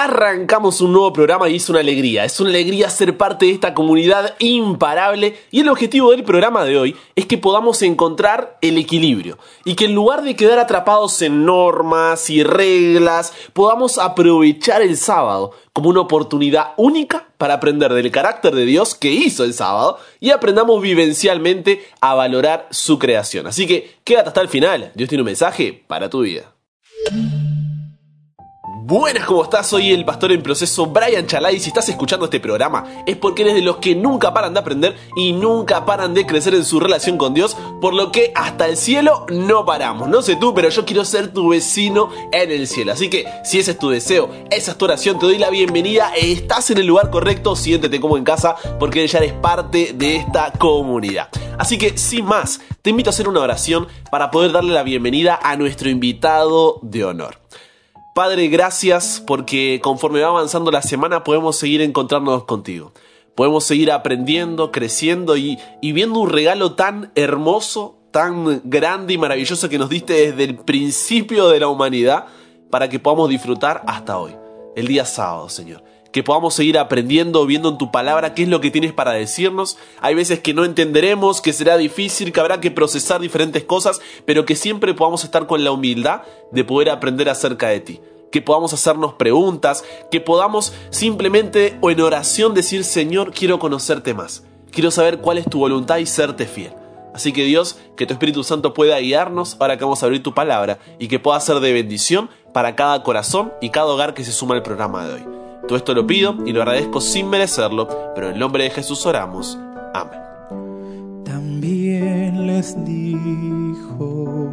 Arrancamos un nuevo programa y es una alegría, es una alegría ser parte de esta comunidad imparable y el objetivo del programa de hoy es que podamos encontrar el equilibrio y que en lugar de quedar atrapados en normas y reglas, podamos aprovechar el sábado como una oportunidad única para aprender del carácter de Dios que hizo el sábado y aprendamos vivencialmente a valorar su creación. Así que quédate hasta el final, Dios tiene un mensaje para tu vida. Buenas, ¿cómo estás? Soy el pastor en proceso Brian Chalai y si estás escuchando este programa es porque eres de los que nunca paran de aprender y nunca paran de crecer en su relación con Dios, por lo que hasta el cielo no paramos. No sé tú, pero yo quiero ser tu vecino en el cielo. Así que si ese es tu deseo, esa es tu oración, te doy la bienvenida, estás en el lugar correcto, siéntete como en casa porque ya eres parte de esta comunidad. Así que sin más, te invito a hacer una oración para poder darle la bienvenida a nuestro invitado de honor. Padre, gracias porque conforme va avanzando la semana podemos seguir encontrándonos contigo. Podemos seguir aprendiendo, creciendo y, viendo un regalo tan hermoso, tan grande y maravilloso que nos diste desde el principio de la humanidad para que podamos disfrutar hasta hoy, el día sábado, Señor que podamos seguir aprendiendo, viendo en tu palabra qué es lo que tienes para decirnos. Hay veces que no entenderemos, que será difícil, que habrá que procesar diferentes cosas, pero que siempre podamos estar con la humildad de poder aprender acerca de ti. Que podamos hacernos preguntas, que podamos simplemente o en oración decir, Señor, quiero conocerte más, quiero saber cuál es tu voluntad y serte fiel. Así que Dios, que tu Espíritu Santo pueda guiarnos ahora que vamos a abrir tu palabra y que pueda ser de bendición para cada corazón y cada hogar que se suma al programa de hoy. Todo esto lo pido y lo agradezco sin merecerlo, pero en el nombre de Jesús oramos. Amén. También les dijo,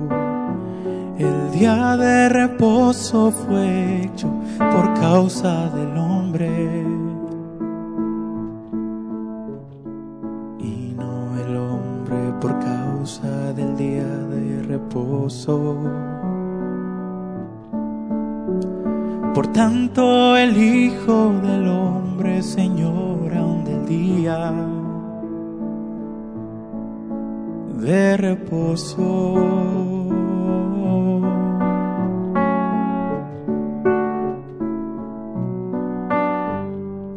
el día de reposo fue hecho por causa del hombre. Y no el hombre por causa del día de reposo. Por tanto el Hijo del Hombre, Señor, aún del día de reposo.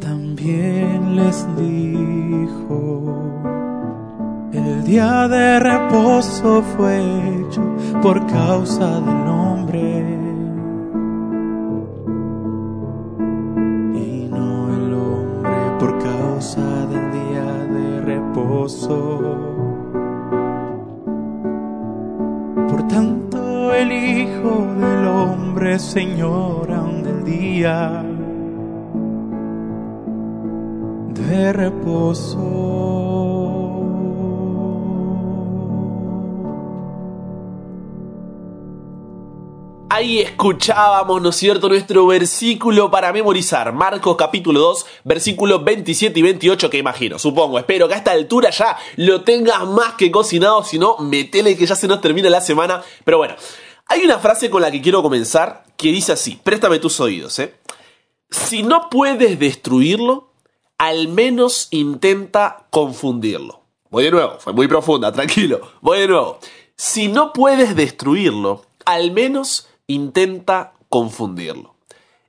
También les dijo, el día de reposo fue hecho por causa del hombre Por tanto el Hijo del Hombre, Señor, del día de reposo. Ahí escuchábamos, ¿no es cierto?, nuestro versículo para memorizar. Marcos capítulo 2, versículos 27 y 28, que imagino, supongo, espero que a esta altura ya lo tengas más que cocinado, si no, metele que ya se nos termina la semana. Pero bueno, hay una frase con la que quiero comenzar que dice así, préstame tus oídos, ¿eh? Si no puedes destruirlo, al menos intenta confundirlo. Voy de nuevo, fue muy profunda, tranquilo. Voy de nuevo. Si no puedes destruirlo, al menos intenta confundirlo.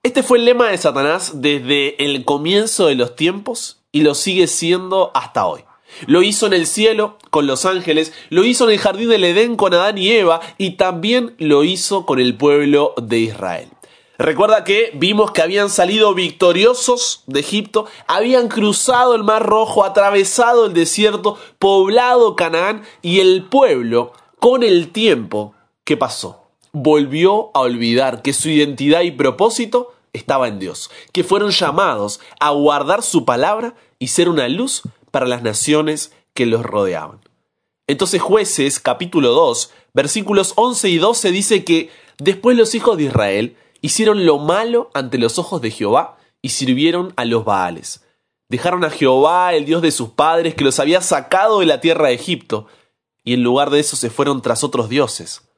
Este fue el lema de Satanás desde el comienzo de los tiempos y lo sigue siendo hasta hoy. Lo hizo en el cielo con los ángeles, lo hizo en el jardín del Edén con Adán y Eva y también lo hizo con el pueblo de Israel. Recuerda que vimos que habían salido victoriosos de Egipto, habían cruzado el Mar Rojo, atravesado el desierto, poblado Canaán y el pueblo, con el tiempo, ¿qué pasó? Volvió a olvidar que su identidad y propósito estaba en Dios, que fueron llamados a guardar su palabra y ser una luz para las naciones que los rodeaban. Entonces jueces capítulo 2 versículos 11 y 12 dice que después los hijos de Israel hicieron lo malo ante los ojos de Jehová y sirvieron a los Baales. Dejaron a Jehová, el Dios de sus padres, que los había sacado de la tierra de Egipto, y en lugar de eso se fueron tras otros dioses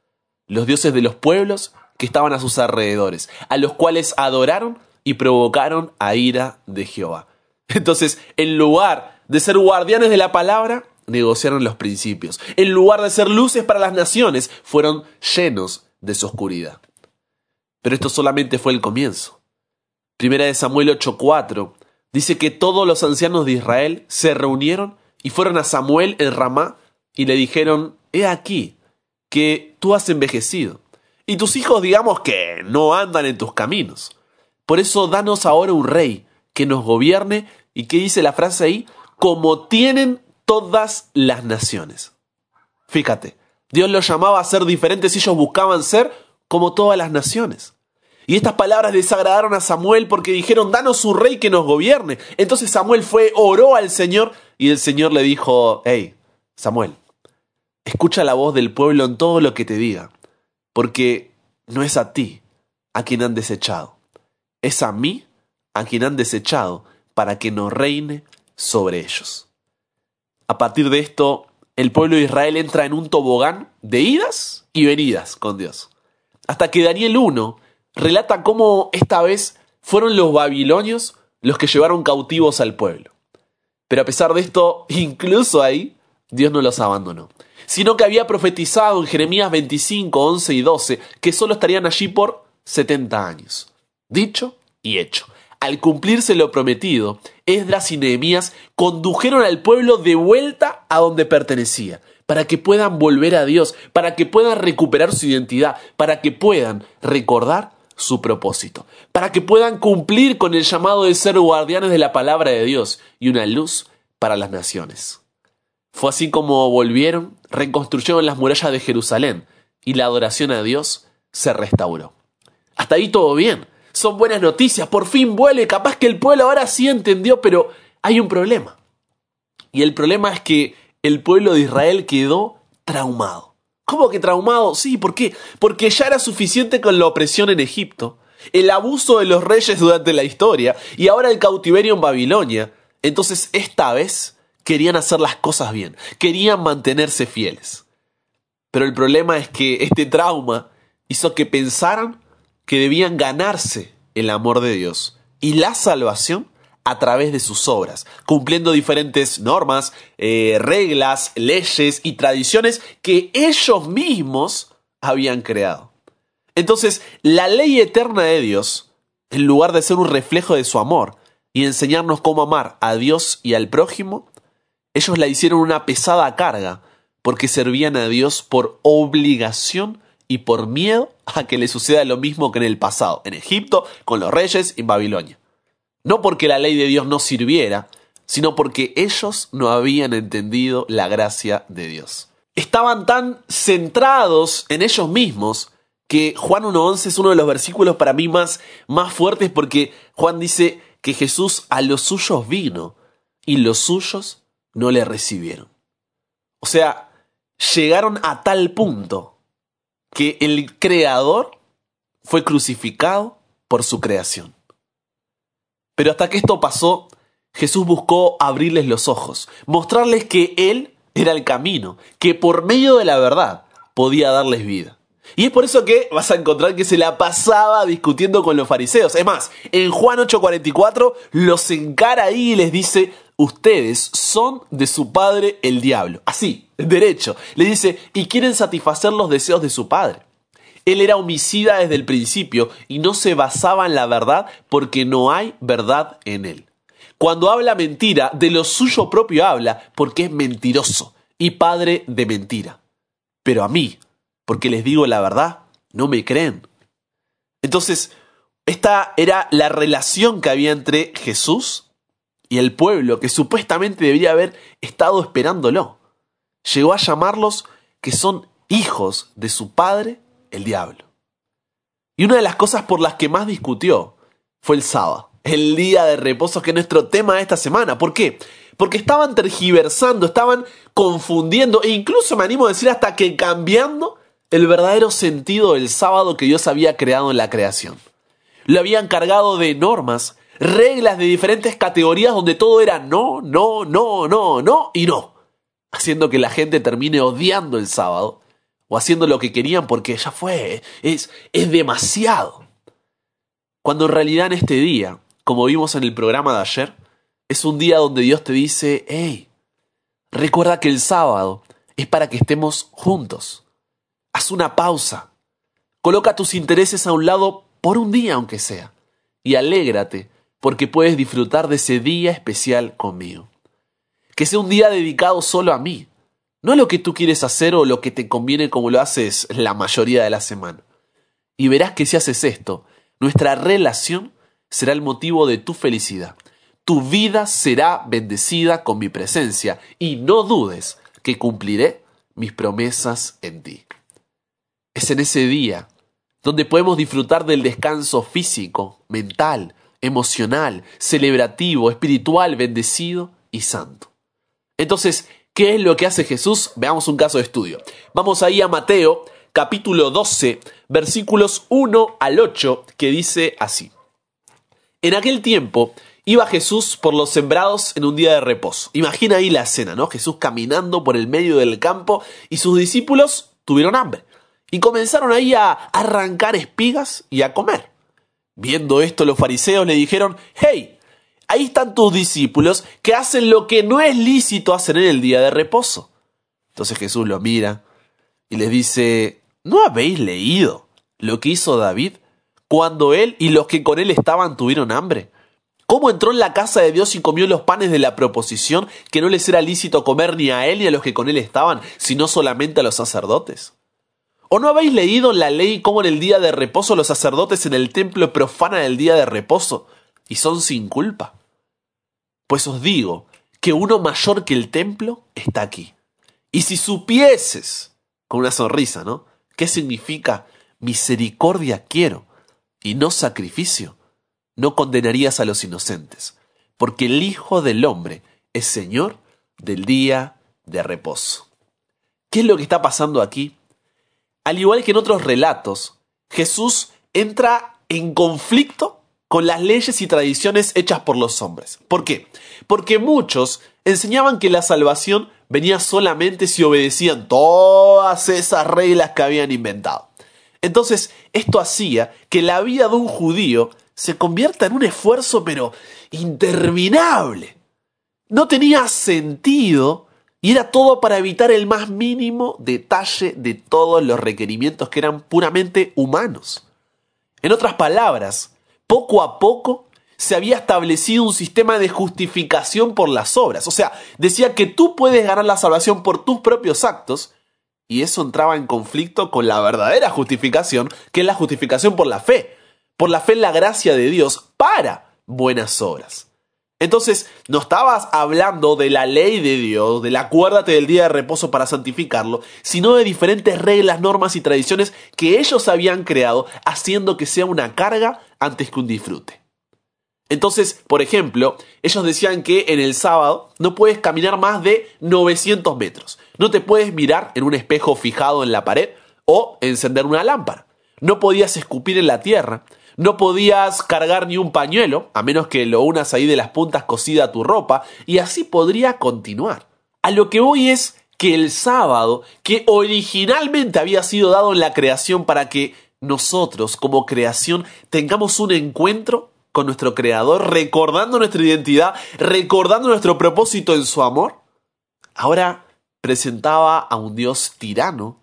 los dioses de los pueblos que estaban a sus alrededores, a los cuales adoraron y provocaron a ira de Jehová. Entonces, en lugar de ser guardianes de la palabra, negociaron los principios. En lugar de ser luces para las naciones, fueron llenos de su oscuridad. Pero esto solamente fue el comienzo. Primera de Samuel 8:4 dice que todos los ancianos de Israel se reunieron y fueron a Samuel en Ramá y le dijeron, he aquí que tú has envejecido y tus hijos digamos que no andan en tus caminos. Por eso danos ahora un rey que nos gobierne y que dice la frase ahí, como tienen todas las naciones. Fíjate, Dios los llamaba a ser diferentes y ellos buscaban ser como todas las naciones. Y estas palabras desagradaron a Samuel porque dijeron, danos un rey que nos gobierne. Entonces Samuel fue, oró al Señor y el Señor le dijo, hey, Samuel, escucha la voz del pueblo en todo lo que te diga, porque no es a ti a quien han desechado, es a mí a quien han desechado para que no reine sobre ellos. A partir de esto, el pueblo de Israel entra en un tobogán de idas y venidas con Dios. Hasta que Daniel 1 relata cómo esta vez fueron los babilonios los que llevaron cautivos al pueblo. Pero a pesar de esto, incluso ahí, Dios no los abandonó, sino que había profetizado en Jeremías 25, 11 y 12 que solo estarían allí por 70 años. Dicho y hecho. Al cumplirse lo prometido, Esdras y Nehemías condujeron al pueblo de vuelta a donde pertenecía, para que puedan volver a Dios, para que puedan recuperar su identidad, para que puedan recordar su propósito, para que puedan cumplir con el llamado de ser guardianes de la palabra de Dios y una luz para las naciones. Fue así como volvieron, reconstruyeron las murallas de Jerusalén y la adoración a Dios se restauró. Hasta ahí todo bien, son buenas noticias, por fin vuelve, capaz que el pueblo ahora sí entendió, pero hay un problema. Y el problema es que el pueblo de Israel quedó traumado. ¿Cómo que traumado? Sí, ¿por qué? Porque ya era suficiente con la opresión en Egipto, el abuso de los reyes durante la historia y ahora el cautiverio en Babilonia. Entonces, esta vez querían hacer las cosas bien, querían mantenerse fieles. Pero el problema es que este trauma hizo que pensaran que debían ganarse el amor de Dios y la salvación a través de sus obras, cumpliendo diferentes normas, eh, reglas, leyes y tradiciones que ellos mismos habían creado. Entonces, la ley eterna de Dios, en lugar de ser un reflejo de su amor y enseñarnos cómo amar a Dios y al prójimo, ellos la hicieron una pesada carga porque servían a Dios por obligación y por miedo a que le suceda lo mismo que en el pasado, en Egipto, con los reyes y en Babilonia. No porque la ley de Dios no sirviera, sino porque ellos no habían entendido la gracia de Dios. Estaban tan centrados en ellos mismos que Juan 1.11 es uno de los versículos para mí más, más fuertes porque Juan dice que Jesús a los suyos vino y los suyos no le recibieron. O sea, llegaron a tal punto que el Creador fue crucificado por su creación. Pero hasta que esto pasó, Jesús buscó abrirles los ojos, mostrarles que Él era el camino, que por medio de la verdad podía darles vida. Y es por eso que vas a encontrar que se la pasaba discutiendo con los fariseos. Es más, en Juan 8:44 los encara ahí y les dice, ustedes son de su padre el diablo. Así, derecho. Le dice, y quieren satisfacer los deseos de su padre. Él era homicida desde el principio y no se basaba en la verdad porque no hay verdad en él. Cuando habla mentira, de lo suyo propio habla porque es mentiroso y padre de mentira. Pero a mí, porque les digo la verdad, no me creen. Entonces, esta era la relación que había entre Jesús y el pueblo que supuestamente debería haber estado esperándolo. Llegó a llamarlos que son hijos de su padre el diablo. Y una de las cosas por las que más discutió fue el sábado, el día de reposo que es nuestro tema de esta semana. ¿Por qué? Porque estaban tergiversando, estaban confundiendo e incluso me animo a decir hasta que cambiando el verdadero sentido del sábado que Dios había creado en la creación. Lo habían cargado de normas, reglas de diferentes categorías donde todo era no, no, no, no, no y no, haciendo que la gente termine odiando el sábado o haciendo lo que querían porque ya fue, es, es demasiado. Cuando en realidad en este día, como vimos en el programa de ayer, es un día donde Dios te dice, hey, recuerda que el sábado es para que estemos juntos. Haz una pausa. Coloca tus intereses a un lado por un día aunque sea. y alégrate porque puedes disfrutar de ese día especial conmigo. Que sea un día dedicado solo a mí, no a lo que tú quieres hacer o lo que te conviene como lo haces la mayoría de la semana. Y verás que si haces esto, nuestra relación será el motivo de tu felicidad. Tu vida será bendecida con mi presencia y no dudes que cumpliré mis promesas en ti. Es en ese día donde podemos disfrutar del descanso físico, mental, emocional, celebrativo, espiritual, bendecido y santo. Entonces, ¿qué es lo que hace Jesús? Veamos un caso de estudio. Vamos ahí a Mateo, capítulo 12, versículos 1 al 8, que dice así. En aquel tiempo iba Jesús por los sembrados en un día de reposo. Imagina ahí la escena, ¿no? Jesús caminando por el medio del campo y sus discípulos tuvieron hambre. Y comenzaron ahí a arrancar espigas y a comer. Viendo esto, los fariseos le dijeron, hey, ahí están tus discípulos que hacen lo que no es lícito hacer en el día de reposo. Entonces Jesús lo mira y les dice, ¿no habéis leído lo que hizo David cuando él y los que con él estaban tuvieron hambre? ¿Cómo entró en la casa de Dios y comió los panes de la proposición que no les era lícito comer ni a él ni a los que con él estaban, sino solamente a los sacerdotes? ¿O no habéis leído la ley cómo en el día de reposo los sacerdotes en el templo profanan el día de reposo y son sin culpa? Pues os digo que uno mayor que el templo está aquí. Y si supieses, con una sonrisa, ¿no? ¿Qué significa misericordia quiero y no sacrificio? No condenarías a los inocentes, porque el Hijo del Hombre es Señor del día de reposo. ¿Qué es lo que está pasando aquí? Al igual que en otros relatos, Jesús entra en conflicto con las leyes y tradiciones hechas por los hombres. ¿Por qué? Porque muchos enseñaban que la salvación venía solamente si obedecían todas esas reglas que habían inventado. Entonces, esto hacía que la vida de un judío se convierta en un esfuerzo pero interminable. No tenía sentido y era todo para evitar el más mínimo detalle de todos los requerimientos que eran puramente humanos. En otras palabras, poco a poco se había establecido un sistema de justificación por las obras. O sea, decía que tú puedes ganar la salvación por tus propios actos, y eso entraba en conflicto con la verdadera justificación, que es la justificación por la fe, por la fe en la gracia de Dios para buenas obras. Entonces, no estabas hablando de la ley de Dios, del acuérdate del día de reposo para santificarlo, sino de diferentes reglas, normas y tradiciones que ellos habían creado, haciendo que sea una carga antes que un disfrute. Entonces, por ejemplo, ellos decían que en el sábado no puedes caminar más de 900 metros, no te puedes mirar en un espejo fijado en la pared o encender una lámpara, no podías escupir en la tierra, no podías cargar ni un pañuelo, a menos que lo unas ahí de las puntas cosida a tu ropa, y así podría continuar. A lo que voy es que el sábado, que originalmente había sido dado en la creación para que nosotros como creación tengamos un encuentro con nuestro Creador, recordando nuestra identidad, recordando nuestro propósito en su amor, ahora presentaba a un Dios tirano,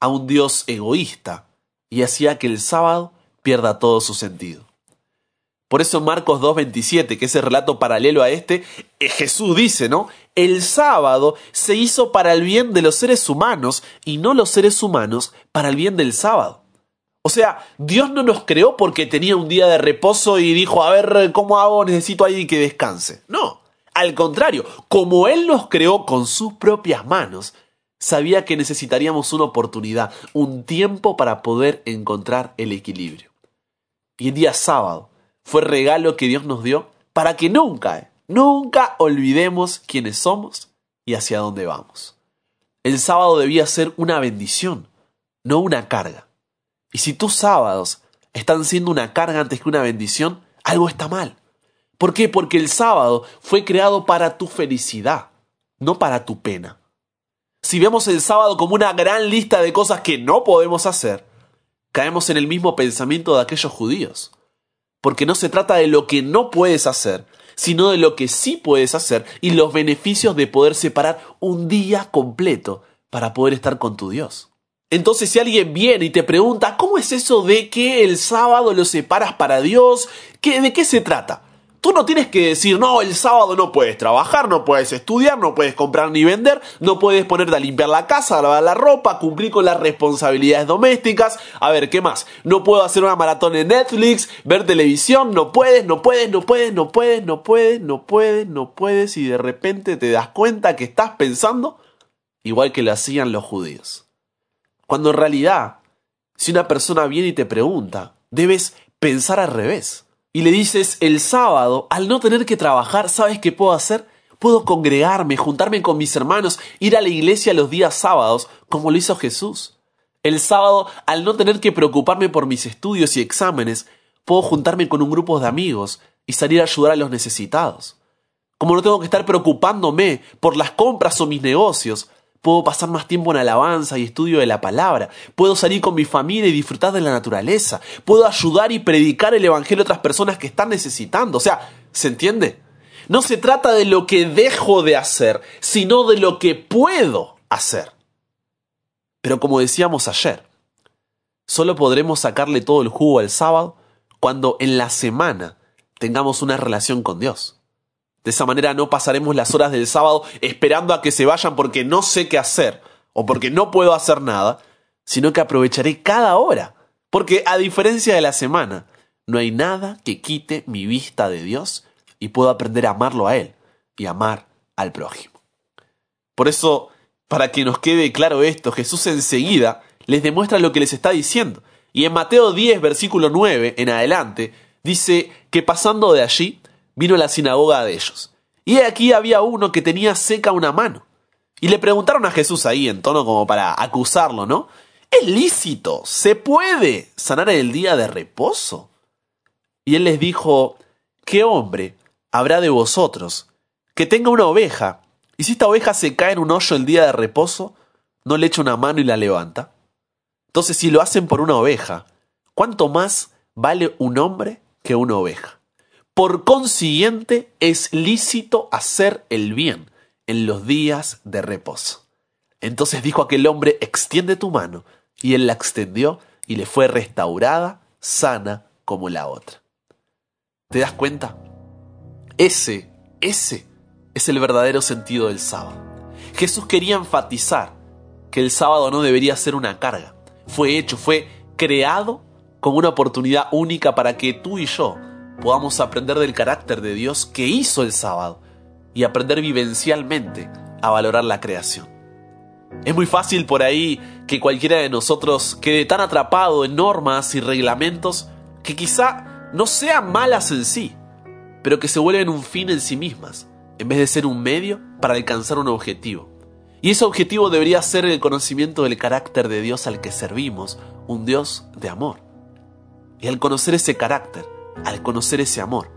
a un Dios egoísta, y hacía que el sábado pierda todo su sentido. Por eso Marcos 2.27, que es el relato paralelo a este, eh, Jesús dice, ¿no? El sábado se hizo para el bien de los seres humanos y no los seres humanos para el bien del sábado. O sea, Dios no nos creó porque tenía un día de reposo y dijo, a ver, ¿cómo hago? Necesito a alguien que descanse. No, al contrario, como Él nos creó con sus propias manos, sabía que necesitaríamos una oportunidad, un tiempo para poder encontrar el equilibrio. Y el día sábado fue regalo que Dios nos dio para que nunca, nunca olvidemos quiénes somos y hacia dónde vamos. El sábado debía ser una bendición, no una carga. Y si tus sábados están siendo una carga antes que una bendición, algo está mal. ¿Por qué? Porque el sábado fue creado para tu felicidad, no para tu pena. Si vemos el sábado como una gran lista de cosas que no podemos hacer, caemos en el mismo pensamiento de aquellos judíos. Porque no se trata de lo que no puedes hacer, sino de lo que sí puedes hacer y los beneficios de poder separar un día completo para poder estar con tu Dios. Entonces si alguien viene y te pregunta, ¿cómo es eso de que el sábado lo separas para Dios? ¿Qué, ¿De qué se trata? Tú no tienes que decir, no, el sábado no puedes trabajar, no puedes estudiar, no puedes comprar ni vender, no puedes ponerte a limpiar la casa, a lavar la ropa, cumplir con las responsabilidades domésticas. A ver, ¿qué más? No puedo hacer una maratón en Netflix, ver televisión, no puedes, no puedes, no puedes, no puedes, no puedes, no puedes, no puedes, y de repente te das cuenta que estás pensando igual que lo hacían los judíos. Cuando en realidad, si una persona viene y te pregunta, debes pensar al revés y le dices, el sábado, al no tener que trabajar, ¿sabes qué puedo hacer? Puedo congregarme, juntarme con mis hermanos, ir a la iglesia los días sábados, como lo hizo Jesús. El sábado, al no tener que preocuparme por mis estudios y exámenes, puedo juntarme con un grupo de amigos y salir a ayudar a los necesitados. Como no tengo que estar preocupándome por las compras o mis negocios, Puedo pasar más tiempo en alabanza y estudio de la palabra. Puedo salir con mi familia y disfrutar de la naturaleza. Puedo ayudar y predicar el Evangelio a otras personas que están necesitando. O sea, ¿se entiende? No se trata de lo que dejo de hacer, sino de lo que puedo hacer. Pero como decíamos ayer, solo podremos sacarle todo el jugo al sábado cuando en la semana tengamos una relación con Dios. De esa manera no pasaremos las horas del sábado esperando a que se vayan porque no sé qué hacer o porque no puedo hacer nada, sino que aprovecharé cada hora. Porque a diferencia de la semana, no hay nada que quite mi vista de Dios y puedo aprender a amarlo a Él y amar al prójimo. Por eso, para que nos quede claro esto, Jesús enseguida les demuestra lo que les está diciendo. Y en Mateo 10, versículo 9 en adelante, dice que pasando de allí, vino a la sinagoga de ellos. Y aquí había uno que tenía seca una mano. Y le preguntaron a Jesús ahí en tono como para acusarlo, ¿no? ¿Es lícito? ¿Se puede sanar el día de reposo? Y él les dijo, ¿qué hombre habrá de vosotros que tenga una oveja y si esta oveja se cae en un hoyo el día de reposo, no le echa una mano y la levanta? Entonces, si lo hacen por una oveja, ¿cuánto más vale un hombre que una oveja? Por consiguiente, es lícito hacer el bien en los días de reposo. Entonces dijo aquel hombre, extiende tu mano. Y él la extendió y le fue restaurada, sana como la otra. ¿Te das cuenta? Ese, ese es el verdadero sentido del sábado. Jesús quería enfatizar que el sábado no debería ser una carga. Fue hecho, fue creado como una oportunidad única para que tú y yo podamos aprender del carácter de Dios que hizo el sábado y aprender vivencialmente a valorar la creación. Es muy fácil por ahí que cualquiera de nosotros quede tan atrapado en normas y reglamentos que quizá no sean malas en sí, pero que se vuelven un fin en sí mismas, en vez de ser un medio para alcanzar un objetivo. Y ese objetivo debería ser el conocimiento del carácter de Dios al que servimos, un Dios de amor. Y al conocer ese carácter, al conocer ese amor,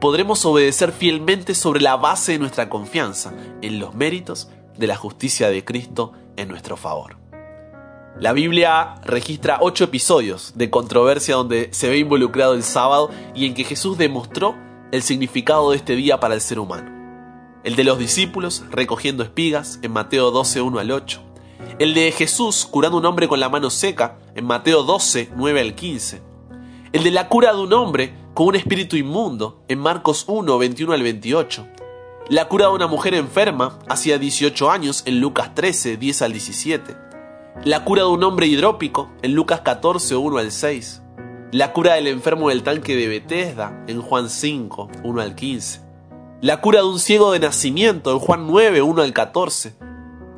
podremos obedecer fielmente sobre la base de nuestra confianza en los méritos de la justicia de Cristo en nuestro favor. La Biblia registra ocho episodios de controversia donde se ve involucrado el sábado y en que Jesús demostró el significado de este día para el ser humano. El de los discípulos recogiendo espigas en Mateo 12, 1 al 8. El de Jesús curando un hombre con la mano seca en Mateo 12, 9 al 15. El de la cura de un hombre con un espíritu inmundo en Marcos 1, 21 al 28. La cura de una mujer enferma hacía 18 años en Lucas 13, 10 al 17. La cura de un hombre hidrópico en Lucas 14, 1 al 6. La cura del enfermo del tanque de Bethesda en Juan 5, 1 al 15. La cura de un ciego de nacimiento en Juan 9, 1 al 14.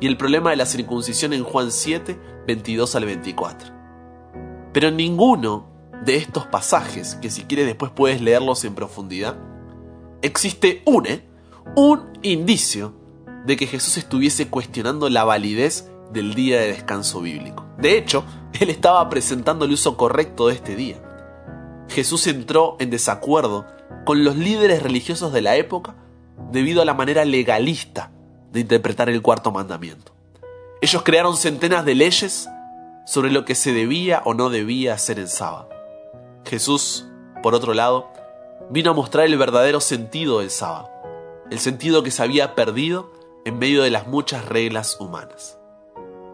Y el problema de la circuncisión en Juan 7, 22 al 24. Pero ninguno de estos pasajes, que si quieres después puedes leerlos en profundidad, existe un, ¿eh? un indicio de que Jesús estuviese cuestionando la validez del día de descanso bíblico. De hecho, él estaba presentando el uso correcto de este día. Jesús entró en desacuerdo con los líderes religiosos de la época debido a la manera legalista de interpretar el cuarto mandamiento. Ellos crearon centenas de leyes sobre lo que se debía o no debía hacer en sábado. Jesús, por otro lado, vino a mostrar el verdadero sentido del sábado, el sentido que se había perdido en medio de las muchas reglas humanas.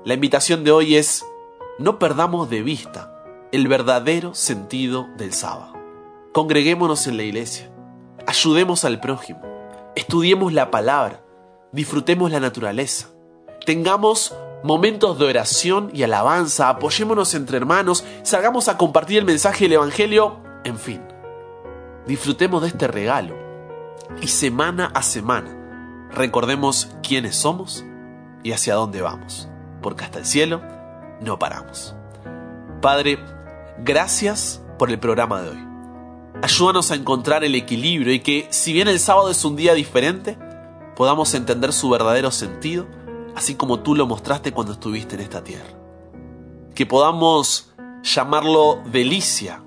La invitación de hoy es, no perdamos de vista el verdadero sentido del sábado. Congreguémonos en la iglesia, ayudemos al prójimo, estudiemos la palabra, disfrutemos la naturaleza, tengamos momentos de oración y alabanza, apoyémonos entre hermanos, salgamos a compartir el mensaje del Evangelio, en fin, disfrutemos de este regalo y semana a semana recordemos quiénes somos y hacia dónde vamos, porque hasta el cielo no paramos. Padre, gracias por el programa de hoy. Ayúdanos a encontrar el equilibrio y que, si bien el sábado es un día diferente, podamos entender su verdadero sentido, así como tú lo mostraste cuando estuviste en esta tierra. Que podamos llamarlo delicia,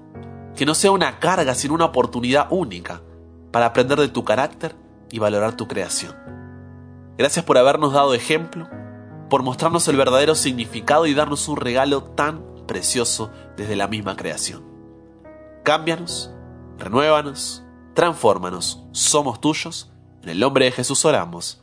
que no sea una carga, sino una oportunidad única para aprender de tu carácter y valorar tu creación. Gracias por habernos dado ejemplo por mostrarnos el verdadero significado y darnos un regalo tan precioso desde la misma creación. Cámbianos, renuévanos, transfórmanos, somos tuyos. En el nombre de Jesús oramos.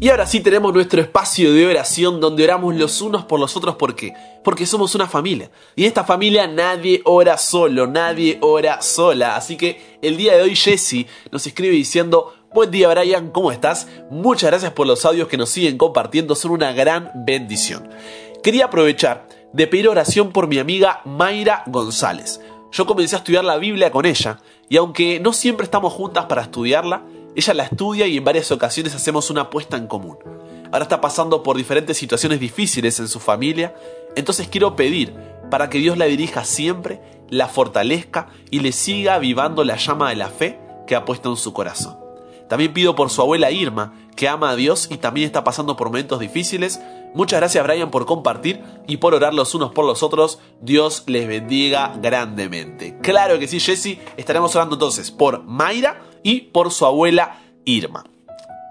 Y ahora sí tenemos nuestro espacio de oración donde oramos los unos por los otros. ¿Por qué? Porque somos una familia. Y en esta familia nadie ora solo, nadie ora sola. Así que el día de hoy Jesse nos escribe diciendo, Buen día Brian, ¿cómo estás? Muchas gracias por los audios que nos siguen compartiendo, son una gran bendición. Quería aprovechar de pedir oración por mi amiga Mayra González. Yo comencé a estudiar la Biblia con ella y aunque no siempre estamos juntas para estudiarla, ella la estudia y en varias ocasiones hacemos una apuesta en común. Ahora está pasando por diferentes situaciones difíciles en su familia, entonces quiero pedir para que Dios la dirija siempre, la fortalezca y le siga avivando la llama de la fe que ha puesto en su corazón. También pido por su abuela Irma, que ama a Dios y también está pasando por momentos difíciles. Muchas gracias Brian por compartir y por orar los unos por los otros. Dios les bendiga grandemente. Claro que sí, Jesse. Estaremos orando entonces por Mayra y por su abuela Irma.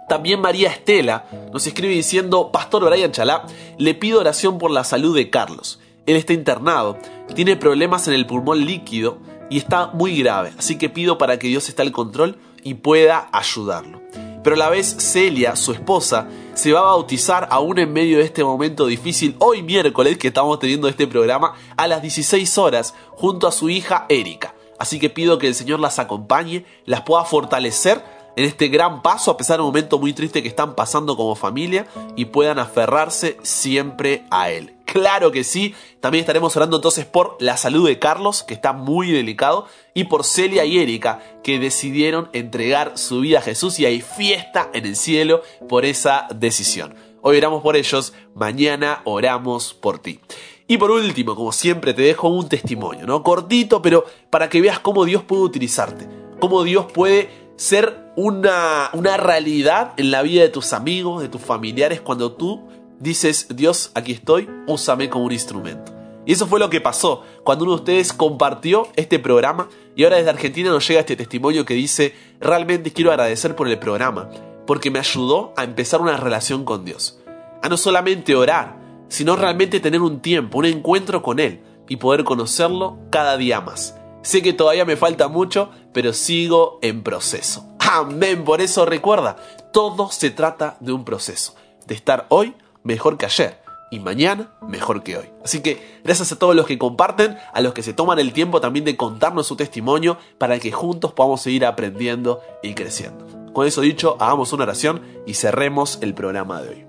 También María Estela nos escribe diciendo, Pastor Brian Chalá, le pido oración por la salud de Carlos. Él está internado, tiene problemas en el pulmón líquido y está muy grave, así que pido para que Dios esté al control y pueda ayudarlo. Pero a la vez Celia, su esposa, se va a bautizar aún en medio de este momento difícil, hoy miércoles que estamos teniendo este programa, a las 16 horas, junto a su hija Erika. Así que pido que el Señor las acompañe, las pueda fortalecer en este gran paso, a pesar de un momento muy triste que están pasando como familia, y puedan aferrarse siempre a Él. Claro que sí, también estaremos orando entonces por la salud de Carlos, que está muy delicado, y por Celia y Erika, que decidieron entregar su vida a Jesús y hay fiesta en el cielo por esa decisión. Hoy oramos por ellos, mañana oramos por ti. Y por último, como siempre, te dejo un testimonio, ¿no? Cortito, pero para que veas cómo Dios puede utilizarte, cómo Dios puede ser una, una realidad en la vida de tus amigos, de tus familiares, cuando tú dices, Dios, aquí estoy, úsame como un instrumento. Y eso fue lo que pasó cuando uno de ustedes compartió este programa y ahora desde Argentina nos llega este testimonio que dice, realmente quiero agradecer por el programa, porque me ayudó a empezar una relación con Dios. A no solamente orar, sino realmente tener un tiempo, un encuentro con Él y poder conocerlo cada día más. Sé que todavía me falta mucho, pero sigo en proceso. Amén, por eso recuerda, todo se trata de un proceso, de estar hoy mejor que ayer y mañana mejor que hoy. Así que gracias a todos los que comparten, a los que se toman el tiempo también de contarnos su testimonio para que juntos podamos seguir aprendiendo y creciendo. Con eso dicho, hagamos una oración y cerremos el programa de hoy.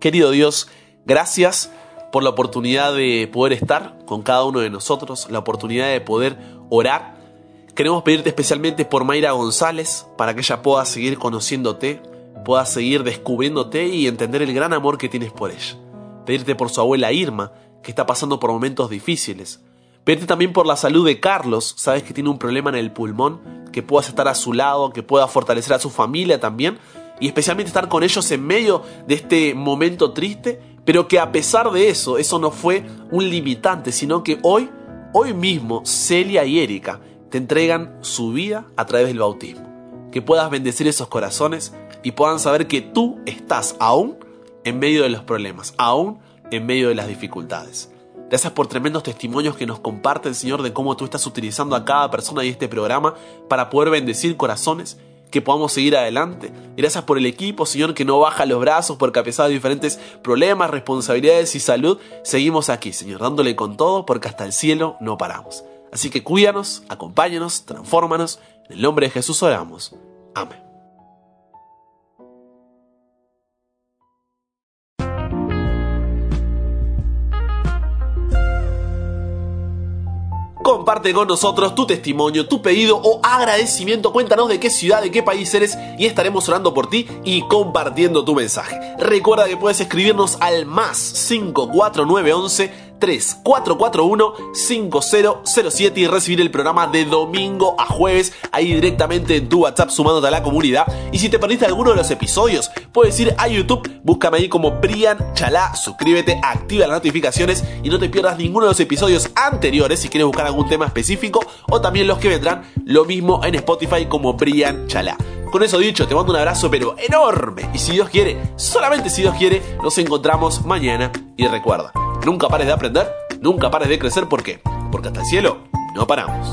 Querido Dios, Gracias por la oportunidad de poder estar con cada uno de nosotros, la oportunidad de poder orar. Queremos pedirte especialmente por Mayra González, para que ella pueda seguir conociéndote, pueda seguir descubriéndote y entender el gran amor que tienes por ella. Pedirte por su abuela Irma, que está pasando por momentos difíciles. Pedirte también por la salud de Carlos, sabes que tiene un problema en el pulmón, que puedas estar a su lado, que pueda fortalecer a su familia también, y especialmente estar con ellos en medio de este momento triste, pero que a pesar de eso, eso no fue un limitante, sino que hoy, hoy mismo, Celia y Erika te entregan su vida a través del bautismo. Que puedas bendecir esos corazones y puedan saber que tú estás aún en medio de los problemas, aún en medio de las dificultades. Gracias por tremendos testimonios que nos comparten, Señor, de cómo tú estás utilizando a cada persona de este programa para poder bendecir corazones, que podamos seguir adelante. Gracias por el equipo, Señor, que no baja los brazos porque a pesar de diferentes problemas, responsabilidades y salud, seguimos aquí, Señor, dándole con todo porque hasta el cielo no paramos. Así que cuídanos, acompáñanos, transfórmanos. En el nombre de Jesús oramos. Amén. Comparte con nosotros tu testimonio, tu pedido o agradecimiento. Cuéntanos de qué ciudad, de qué país eres y estaremos orando por ti y compartiendo tu mensaje. Recuerda que puedes escribirnos al más 54911 3441-5007 y recibir el programa de domingo a jueves ahí directamente en tu WhatsApp sumándote a la comunidad. Y si te perdiste alguno de los episodios, puedes ir a YouTube, búscame ahí como Brian Chalá, suscríbete, activa las notificaciones y no te pierdas ninguno de los episodios anteriores si quieres buscar algún tema específico o también los que vendrán, lo mismo en Spotify como Brian Chalá. Con eso dicho, te mando un abrazo pero enorme y si Dios quiere, solamente si Dios quiere, nos encontramos mañana y recuerda, Nunca pares de aprender, nunca pares de crecer. ¿Por qué? Porque hasta el cielo no paramos.